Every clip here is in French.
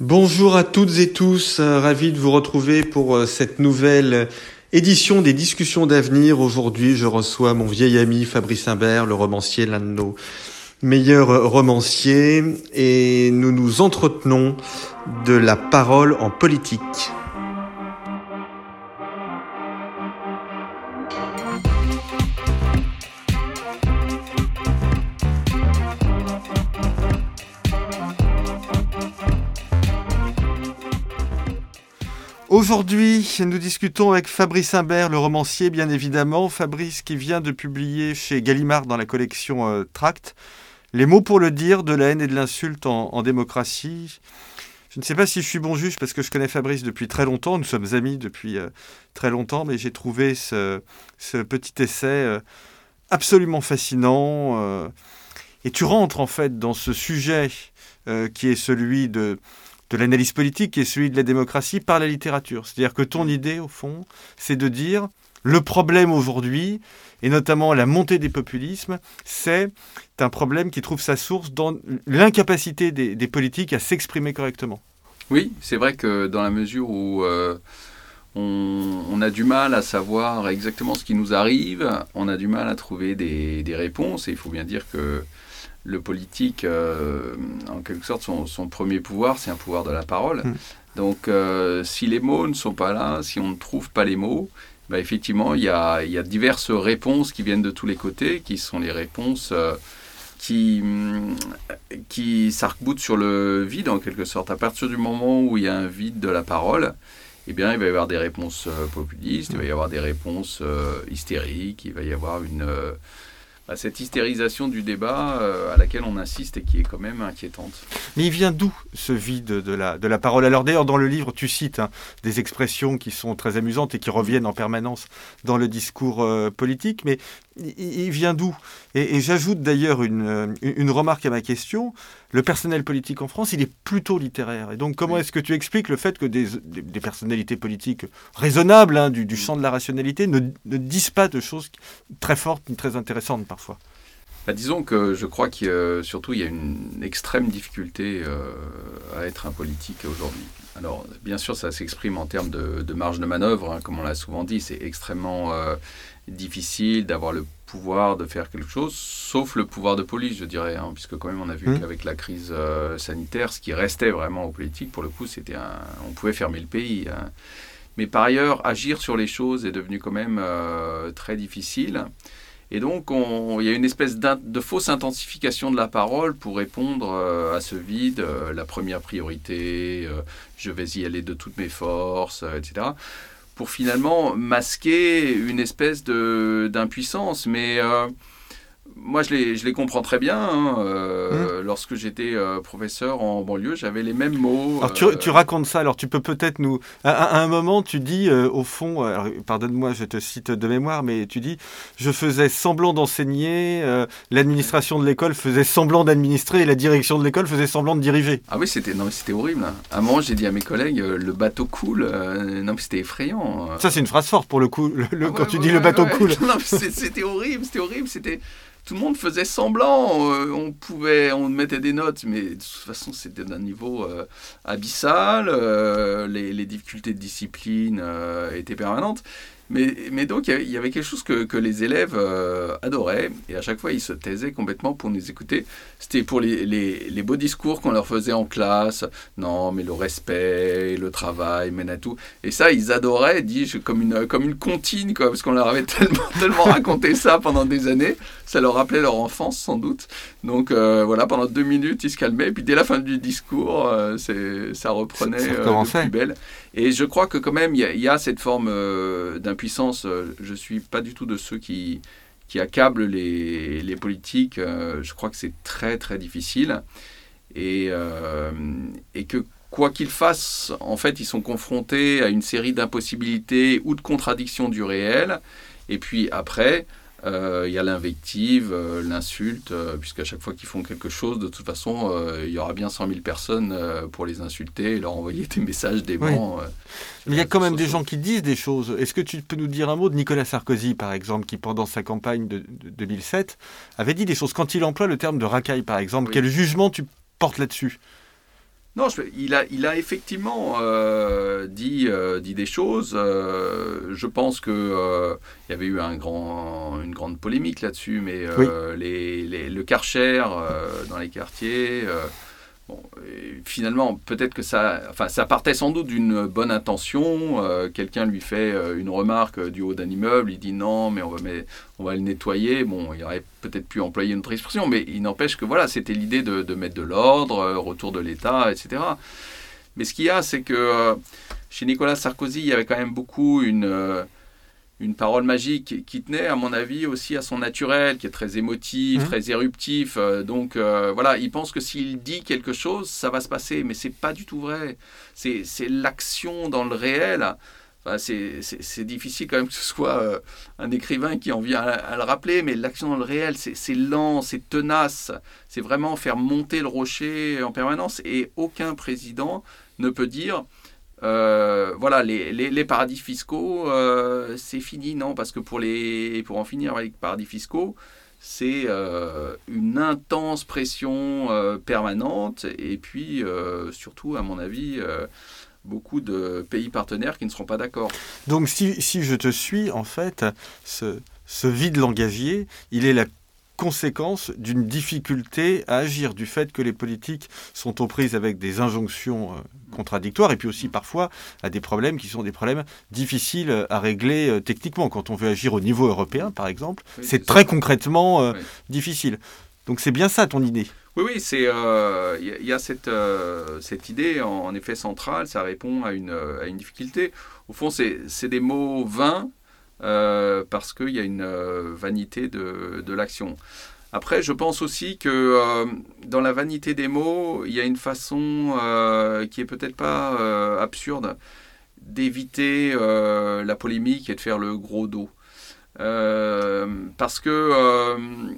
Bonjour à toutes et tous, euh, ravi de vous retrouver pour euh, cette nouvelle édition des discussions d'avenir. Aujourd'hui, je reçois mon vieil ami Fabrice Imbert, le romancier, l'un de nos meilleurs romanciers, et nous nous entretenons de la parole en politique. Aujourd'hui, nous discutons avec Fabrice Imbert, le romancier, bien évidemment. Fabrice qui vient de publier chez Gallimard dans la collection euh, Tract Les mots pour le dire, de la haine et de l'insulte en, démocratie. Je ne sais pas si je suis bon juge parce que je connais Fabrice depuis très longtemps. Nous sommes amis depuis euh, très longtemps, mais j'ai trouvé ce, petit essai euh, absolument fascinant. et tu rentres en fait dans ce sujet qui est celui de de l'analyse politique et celui de la démocratie par la littérature. C'est-à-dire que ton idée, au fond, c'est de dire le problème aujourd'hui, et notamment la montée des populismes, c'est un problème qui trouve sa source dans l'incapacité des, politiques à s'exprimer correctement. Oui, c'est vrai que dans la mesure où euh, on, a du mal à savoir exactement ce qui nous arrive, on a du mal à trouver des, des réponses, et il faut bien dire que le politique, euh, en quelque sorte, son, premier pouvoir, c'est un pouvoir de la parole. Hmm. Donc, euh, si les mots ne sont pas là, si on ne trouve pas les mots, bah, effectivement, il y a, diverses réponses qui viennent de tous les côtés, qui sont les réponses euh, qui, mm, qui sarc sur le vide, en quelque sorte. À partir du moment où il y a un vide de la parole, eh bien, il va y avoir des réponses populistes, il va y avoir des réponses hystériques, il va y avoir une bah, cette hystérisation du débat euh, à laquelle on insiste et qui est quand même inquiétante. Mais il vient d'où ce vide de la, parole? Alors d'ailleurs, dans le livre, tu cites hein, des expressions qui sont très amusantes et qui reviennent en permanence dans le discours euh, politique, mais il, vient d'où? Et, j'ajoute d'ailleurs une, remarque à ma question. Le personnel politique en France, il est plutôt littéraire. Et donc, comment est-ce que tu expliques le fait que des, des, personnalités politiques raisonnables, hein, du, du, champ de la rationalité, ne, ne, disent pas de choses très fortes ni très intéressantes parfois? Bah, disons que je crois qu'il surtout il y a une extrême difficulté euh, à être un politique aujourd'hui. Alors bien sûr ça s'exprime en termes de, de, marge de manœuvre, hein, comme on l'a souvent dit, c'est extrêmement euh, difficile d'avoir le pouvoir de faire quelque chose, sauf le pouvoir de police, je dirais, hein, puisque quand même on a vu mmh. qu'avec la crise euh, sanitaire, ce qui restait vraiment aux politiques, pour le coup, c'était un... on pouvait fermer le pays. Hein. Mais par ailleurs, agir sur les choses est devenu quand même euh, très difficile. Et donc, il y a une espèce de fausse intensification de la parole pour répondre euh, à ce vide. la première priorité, je vais y aller de toutes mes forces, etc pour finalement masquer une espèce d'impuissance. Mais euh, moi, je les, je les comprends très bien. Hein. Euh, mmh. Lorsque j'étais euh, professeur en banlieue, j'avais les mêmes mots. Alors, tu, tu, racontes ça, alors tu peux peut-être nous... À, un moment, tu dis, euh, au fond, pardonne-moi, je te cite de mémoire, mais tu dis, je faisais semblant d'enseigner, l'administration de l'école faisait semblant d'administrer, et la direction de l'école faisait semblant de diriger. Ah oui, c'était horrible. Hein. À un moment, j'ai dit à mes collègues, le bateau coule. non, mais c'était effrayant. Ça, c'est une phrase forte pour le coup, le, ah quand tu dis le bateau coule. Non, c'était horrible, c'était horrible, c'était tout le monde faisait semblant. Euh, on pouvait, on mettait des notes, mais de toute façon, c'était d'un niveau euh, abyssal. Euh, les, les, difficultés de discipline étaient permanentes. Mais, donc, il y avait quelque chose que, les élèves euh, adoraient, et à chaque fois, ils se taisaient complètement pour nous écouter. C'était pour les, beaux discours qu'on leur faisait en classe. Non, mais le respect, le travail mène à tout. Et ça, ils adoraient, dit comme une, comme une comptine, quoi, parce qu'on leur avait tellement, tellement raconté ça pendant des années. Ça leur rappelait leur enfance, sans doute. Donc, euh, voilà, pendant deux minutes, ils se calmaient. Et puis, dès la fin du discours, euh, ça reprenait ça, plus belle. Et je crois que quand même, il y, a cette forme euh, d'impuissance. Euh, je ne suis pas du tout de ceux qui, accablent les, politiques. Euh, je crois que c'est très, très difficile. Et, que quoi qu'ils fassent, en fait, ils sont confrontés à une série d'impossibilités ou de contradictions du réel. Et puis après, il y a l'invective, euh, l'insulte, euh, puisqu'à chaque fois qu'ils font quelque chose, de toute façon, il y aura bien 100 000 personnes pour les insulter et leur envoyer des messages déments. Mais il y a quand même des gens qui disent des choses. Est-ce que tu peux nous dire un mot de Nicolas Sarkozy, par exemple, qui pendant sa campagne de, 2007 avait dit des choses? Quand il emploie le terme de racaille, par exemple, quel jugement tu portes là-dessus? Non, il, a, il a effectivement euh, dit, euh, dit des choses. Euh, je pense qu'il il y avait eu un grand, une grande polémique là-dessus, mais les, le Karcher dans les quartiers, Bon, finalement, peut-être que ça, enfin, ça partait sans doute d'une bonne intention. Euh, quelqu'un lui fait euh, une remarque du haut d'un immeuble, il dit non, mais on va, on va le nettoyer. Bon, il aurait peut-être pu employer une autre expression, mais il n'empêche que voilà, c'était l'idée de, mettre de l'ordre, euh, retour de l'État, etc. Mais ce qu'il y a, c'est que chez Nicolas Sarkozy, il y avait quand même beaucoup une une parole magique qui tenait, à mon avis, aussi à son naturel, qui est très émotif, mmh. très éruptif. Euh, donc euh, voilà, il pense que s'il dit quelque chose, ça va se passer, mais c'est pas du tout vrai. C'est l'action dans le réel. Enfin, c'est difficile quand même que ce soit euh, un écrivain qui en vient à, le rappeler, mais l'action dans le réel, c'est lent, c'est tenace. C'est vraiment faire monter le rocher en permanence. Et aucun président ne peut dire euh, voilà, les, paradis fiscaux, euh, c'est fini, non Parce que pour, les, pour en finir avec les paradis fiscaux, c'est euh, une intense pression permanente et puis surtout, à mon avis, beaucoup de pays partenaires qui ne seront pas d'accord. Donc si, si, je te suis, en fait, ce, ce vide langagier, il est la conséquence d'une difficulté à agir, du fait que les politiques sont aux prises avec des injonctions euh, contradictoires et puis aussi parfois à des problèmes qui sont des problèmes difficiles à régler euh, techniquement. Quand on veut agir au niveau européen, par exemple, c'est très concrètement euh, difficile. Donc c'est bien ça ton idée? Oui, oui, c'est il y, a cette, cette idée en, effet centrale, ça répond à une, à une difficulté. Au fond, c'est des mots vains euh, parce qu'il y a une euh, vanité de, l'action. Après, je pense aussi que euh, dans la vanité des mots, il y a une façon qui est peut-être pas absurde d'éviter la polémique et de faire le gros dos. parce que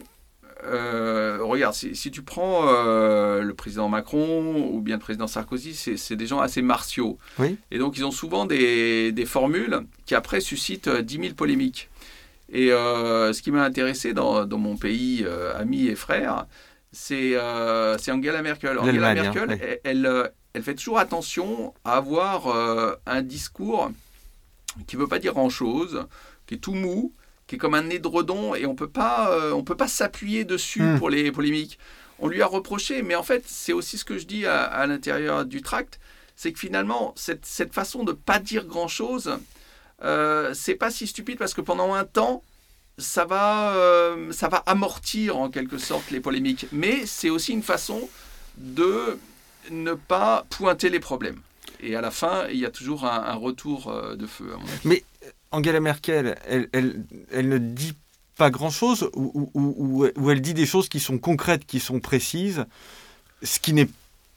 euh, regarde, si, tu prends euh, le président Macron ou bien le président Sarkozy, c'est des gens assez martiaux. Et donc, ils ont souvent des, formules qui après suscitent 10 euh, 000 polémiques. Et ce qui m'a intéressé dans, mon pays ami et frère, c'est Angela Merkel. Angela Merkel, hein, elle, elle, fait toujours attention à avoir un discours qui ne veut pas dire grand-chose, qui est tout mou, qui est comme un édredon et on peut pas, euh, on peut pas s'appuyer dessus hmm. pour les polémiques. On lui a reproché, mais en fait, c'est aussi ce que je dis à, l'intérieur du tract, c'est que finalement, cette, cette, façon de pas dire grand-chose, euh, c'est pas si stupide parce que pendant un temps, ça va, euh, ça va amortir en quelque sorte les polémiques. Mais c'est aussi une façon de ne pas pointer les problèmes. Et à la fin, il y a toujours un, retour euh, de feu. À mon avis. Mais Angela Merkel, elle, elle, ne dit pas grand-chose ou, ou, elle dit des choses qui sont concrètes, qui sont précises, ce qui n'est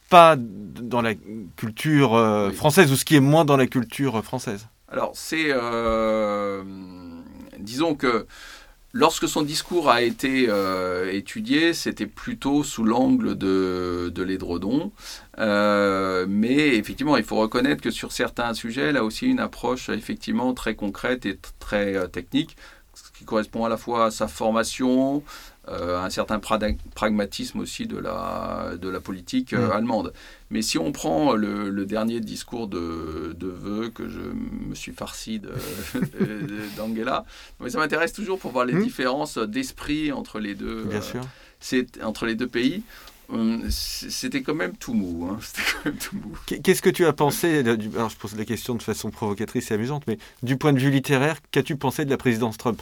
pas dans la culture euh, française ou ce qui est moins dans la culture française. Alors, c'est... Euh, disons que lorsque son discours a été euh, étudié, c'était plutôt sous l'angle de, de l'édredon. Euh, mais effectivement, il faut reconnaître que sur certains sujets, elle a aussi une approche effectivement très concrète et très euh, technique, ce qui correspond à la fois à sa formation, euh, un certain pragmatisme aussi de la, de la politique euh, mm. allemande. Mais si on prend le, dernier discours de, de vœux que je me suis farci d'Angela, mais ça m'intéresse toujours pour voir les mm. différences d'esprit entre les deux. Bien sûr. entre les deux pays. Hum, c'était quand même tout mou. Hein. Qu'est-ce que tu as pensé Alors, je pose la question de façon provocatrice et amusante, mais du point de vue littéraire, qu'as-tu pensé de la présidence Trump?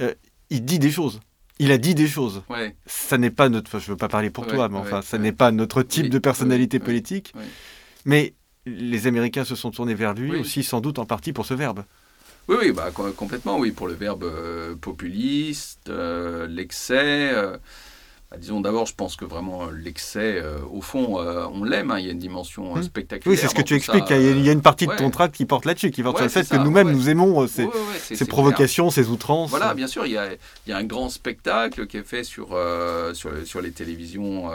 Euh, Il dit des choses. Il a dit des choses. Ouais. Ça n'est pas notre. je ne veux pas parler pour toi, mais enfin, ça n'est pas notre type de personnalité politique. Mais les Américains se sont tournés vers lui aussi, sans doute en partie pour ce verbe. Oui, oui, bah, complètement, oui, pour le verbe euh, populiste, euh, l'excès. Bah, disons d'abord, je pense que vraiment l'excès, euh, au fond, euh, on l'aime. Hein, il y a une dimension euh, hmm. spectaculaire. Oui, c'est ce que tu expliques. il y a une partie de ton tract qui porte là-dessus, qui porte sur le fait que nous-mêmes, nous aimons ces, ces provocations, ces outrances. Voilà, bien sûr, il y, a, il y, a, un grand spectacle qui est fait sur, sur, sur, les télévisions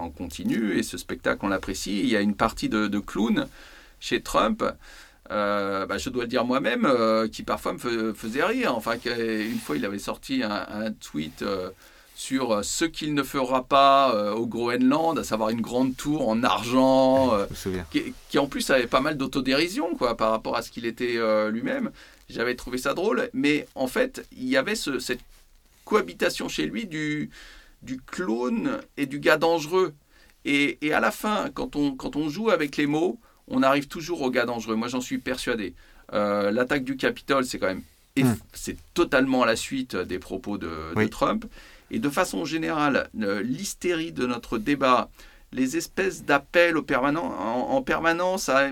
en continu, et ce spectacle, on l'apprécie. Il y a une partie de, de clown chez Trump. bah, je dois le dire moi-même, qui parfois me faisait rire. Enfin, une fois, il avait sorti un, un tweet sur ce qu'il ne fera pas au Groenland, à savoir une grande tour en argent, qui, qui, en plus avait pas mal d'autodérision quoi, par rapport à ce qu'il était lui-même. J'avais trouvé ça drôle, mais en fait, il y avait ce, cette cohabitation chez lui du, du clone et du gars dangereux. Et, et, à la fin, quand on, quand on joue avec les mots, on arrive toujours au gars dangereux. Moi, j'en suis persuadé. Euh, l'attaque du Capitole, c'est quand même hmm. c'est totalement à la suite des propos de, Trump. Et de façon générale, euh, l'hystérie de notre débat, les espèces d'appels en, en, permanence à,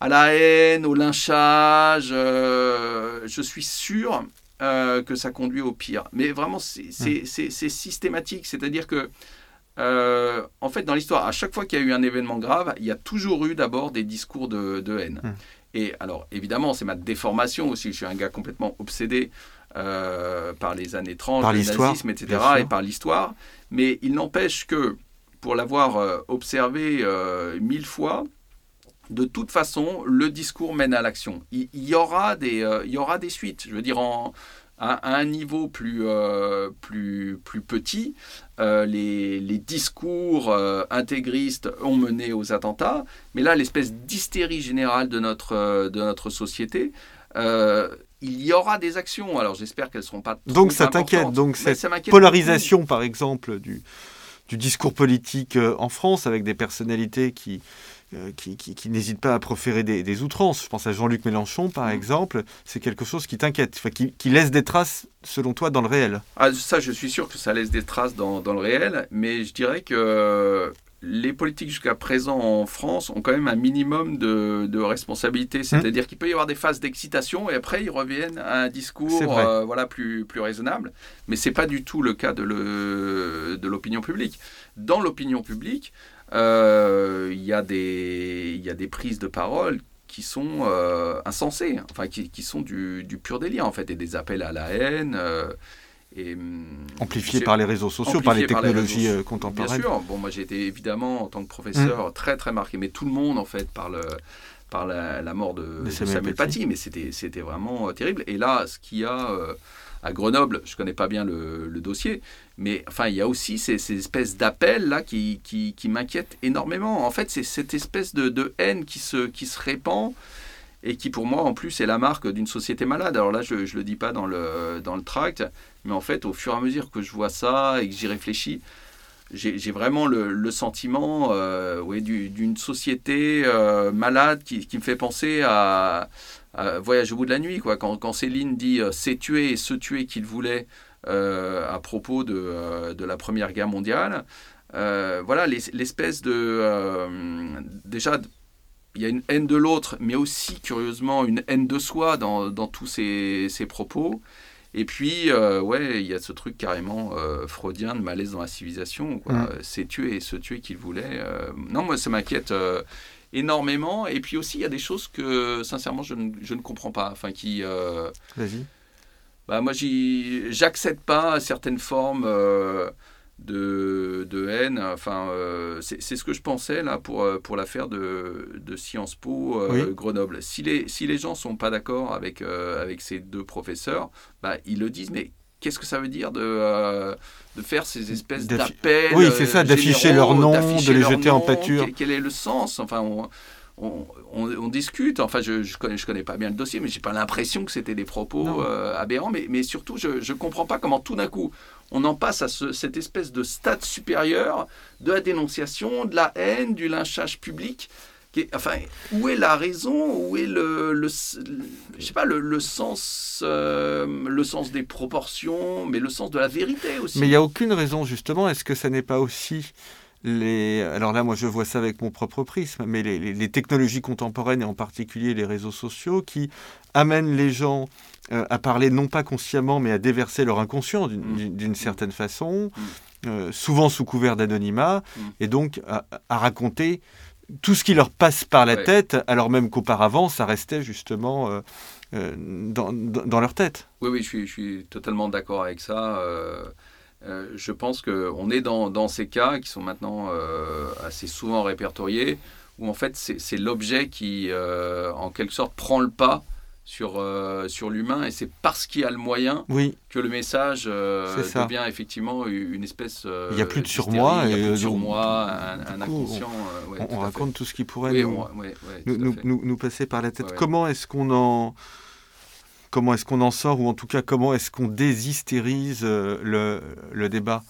à, la haine, au lynchage, euh, je suis sûr euh, que ça conduit au pire. Mais vraiment, c'est hmm. systématique. C'est-à-dire que, euh, en fait, dans l'histoire, à chaque fois qu'il y a eu un événement grave, il y a toujours eu d'abord des discours de, haine. Hmm. Et alors, évidemment, c'est ma déformation aussi. Je suis un gars complètement obsédé euh, par les années 30, par le nazisme, etc., et par l'histoire. Mais il n'empêche que, pour l'avoir observé mille fois, de toute façon, le discours mène à l'action. Il, y aura des, euh, il y aura des suites. Je veux dire, en, à, un niveau plus, euh, plus, plus petit, euh, les, les, discours intégristes ont mené aux attentats, mais là, l'espèce d'hystérie générale de notre, de notre société, il y aura des actions. Alors j'espère qu'elles ne seront pas. Donc ça t'inquiète. Donc cette polarisation, par exemple, du, du discours politique en France, avec des personnalités qui euh, qui, qui, n'hésite pas à proférer des, outrances. Je pense à Jean-Luc Mélenchon, par mm. exemple. C'est quelque chose qui t'inquiète, enfin, qui, qui, laisse des traces, selon toi, dans le réel. Ah, ça, je suis sûr que ça laisse des traces dans, dans le réel, mais je dirais que les politiques jusqu'à présent en France ont quand même un minimum de, de responsabilité. Mm. C'est-à-dire qu'il peut y avoir des phases d'excitation et après ils reviennent à un discours euh, voilà, plus, plus raisonnable. Mais ce n'est pas du tout le cas de l'opinion publique. Dans l'opinion publique, euh, il y, a des, y a des prises de parole qui sont euh, insensées, enfin qui, qui sont du, du, pur délire en fait, et des appels à la haine. Euh, et, hum, amplifiés par les réseaux sociaux, par les technologies contemporaines. Bien sûr. Bon, moi j'ai été évidemment en tant que professeur mmh. très très marqué, mais tout le monde en fait par le par la, mort de, Samuel, Paty, mais c'était c'était vraiment terrible. Et là, ce qu'il y a à Grenoble, je connais pas bien le, dossier, mais enfin, il y a aussi ces, ces espèces d'appels là qui, qui, qui m'inquiètent énormément. En fait, c'est cette espèce de, de, haine qui se, qui se répand et qui, pour moi, en plus, est la marque d'une société malade. Alors là, je ne le dis pas dans le, dans le tract, mais en fait, au fur et à mesure que je vois ça et que j'y réfléchis, j'ai vraiment le, sentiment euh, d'une société euh, malade qui, me fait penser à, Voyage au bout de la nuit. Quoi. Quand, Céline dit euh, c'est tuer et se tuer qu'il voulait euh, à propos de, de, la Première Guerre mondiale. Voilà, l'espèce de... déjà, il y a une haine de l'autre, mais aussi, curieusement, une haine de soi dans, dans tous ces, ces, propos. Et puis, ouais, il y a ce truc carrément freudien de malaise dans la civilisation. Mmh. C'est tuer et se tuer qu'il voulait. non, moi, ça m'inquiète énormément. Et puis aussi, il y a des choses que, sincèrement, je ne, je ne comprends pas. Enfin, qui. Vas-y bah, moi, j'accède pas certaines formes euh, de, de, haine. Enfin, euh, c'est ce que je pensais là pour, euh, pour l'affaire de, de, Sciences Po Grenoble. Si les, si les gens sont pas d'accord avec, avec ces deux professeurs, bah, ils le disent, mais qu'est-ce que ça veut dire de, de faire ces espèces d'appels Oui, c'est ça, d'afficher leur nom, de les jeter en pâture. Quel, est le sens? Enfin, on, discute. Enfin, je ne connais, je connais pas bien le dossier, mais j'ai pas l'impression que c'était des propos euh, aberrants. Mais, mais, surtout, je ne comprends pas comment tout d'un coup, on en passe à cette espèce de stade supérieur de la dénonciation, de la haine, du lynchage public. Enfin, où est la raison Où est le, le je sais pas, le, sens, euh, le sens des proportions, mais le sens de la vérité aussi Mais il n'y a aucune raison, justement. Est-ce que ça n'est pas aussi les, alors là, moi, je vois ça avec mon propre prisme, mais les, technologies contemporaines et en particulier les réseaux sociaux qui amènent les gens euh, à parler non pas consciemment, mais à déverser leur inconscient d'une mmh. certaine façon, mmh. euh, souvent sous couvert d'anonymat, mmh. et donc à, raconter tout ce qui leur passe par la tête, alors même qu'auparavant, ça restait justement euh, dans, dans, leur tête. Oui, oui, je suis, je suis totalement d'accord avec ça. Je pense qu'on est dans, dans, ces cas qui sont maintenant assez souvent répertoriés, où en fait c'est l'objet qui, en quelque sorte, prend le pas sur, euh, sur l'humain et c'est parce qu'il y a le moyen oui. que le message euh, devient effectivement une espèce. Euh, il n'y a plus de surmoi. Il a plus de surmoi, un, inconscient. on, raconte tout ce qui pourrait nous, nous, passer par la tête. Comment est-ce qu'on en. Comment est-ce qu'on en sort ou en tout cas comment est-ce qu'on déshystérise le, le débat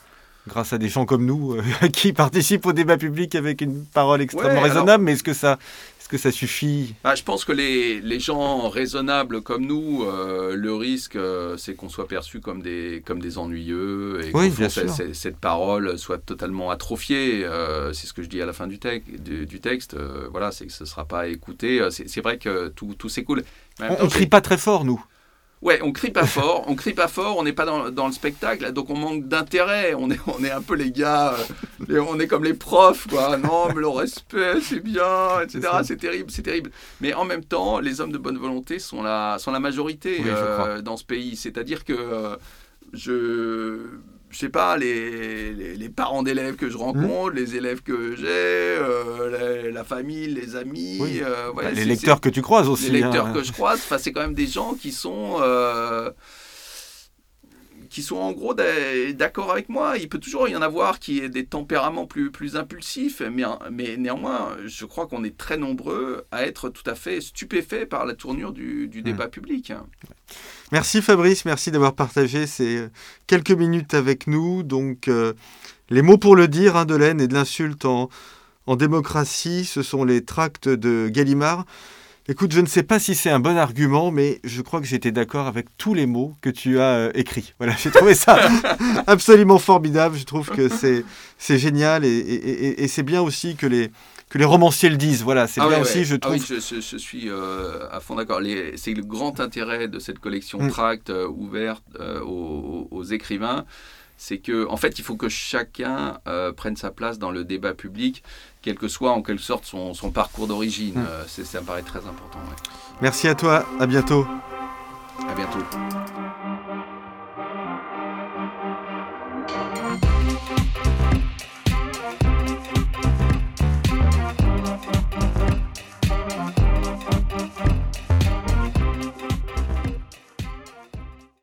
grâce à des gens comme nous qui participent au débat public avec une parole extrêmement raisonnable, mais est-ce que ça, est-ce que ça suffit? Bah, Je pense que les, les, gens raisonnables comme nous, euh, le risque, euh, c'est qu'on soit perçu comme des, comme des ennuyeux et que cette, parole soit totalement atrophiée. Euh, c'est ce que je dis à la fin du, du, texte. voilà, c'est que ce ne sera pas écouté. C'est vrai que tout, tout s'écoule. On ne crie pas très fort, nous. Ouais, on crie pas fort, on crie pas fort, on n'est pas dans, dans, le spectacle, donc on manque d'intérêt. On est, on est un peu les gars, euh, on est comme les profs, quoi. Non, mais le respect, c'est bien, etc. C'est terrible, c'est terrible. Mais en même temps, les hommes de bonne volonté sont la, sont la majorité euh, dans ce pays. C'est-à-dire que euh, je je sais pas, les, les, parents d'élèves que je rencontre, mmh. les élèves que j'ai, euh, la, famille, les amis. Euh, bah, les lecteurs que tu croises aussi. Les lecteurs hein. que je croise, c'est quand même des gens qui sont. Qui sont en gros d'accord avec moi. Il peut toujours y en avoir qui aient des tempéraments plus, plus impulsifs, mais, mais néanmoins, je crois qu'on est très nombreux à être tout à fait stupéfaits par la tournure du, du mmh. débat public. Merci Fabrice, merci d'avoir partagé ces quelques minutes avec nous. Donc, euh, les mots pour le dire hein, de l'aine et de l'insulte en, en démocratie, ce sont les tracts de Gallimard. Écoute, je ne sais pas si c'est un bon argument, mais je crois que j'étais d'accord avec tous les mots que tu as euh, écrits. Voilà, j'ai trouvé ça absolument formidable. Je trouve que c'est, c'est génial et, et c'est bien aussi que les, que les romanciers le disent. Voilà, c'est ah bien aussi, je trouve. Ah oui, je, suis euh, à fond d'accord. C'est le grand intérêt de cette collection mm. Tract euh, ouverte euh, aux, écrivains c'est que en fait il faut que chacun euh, prenne sa place dans le débat public quel que soit en quelque sorte son, parcours d'origine. Mm. Euh, ça me paraît très important merci à toi à bientôt. À bientôt.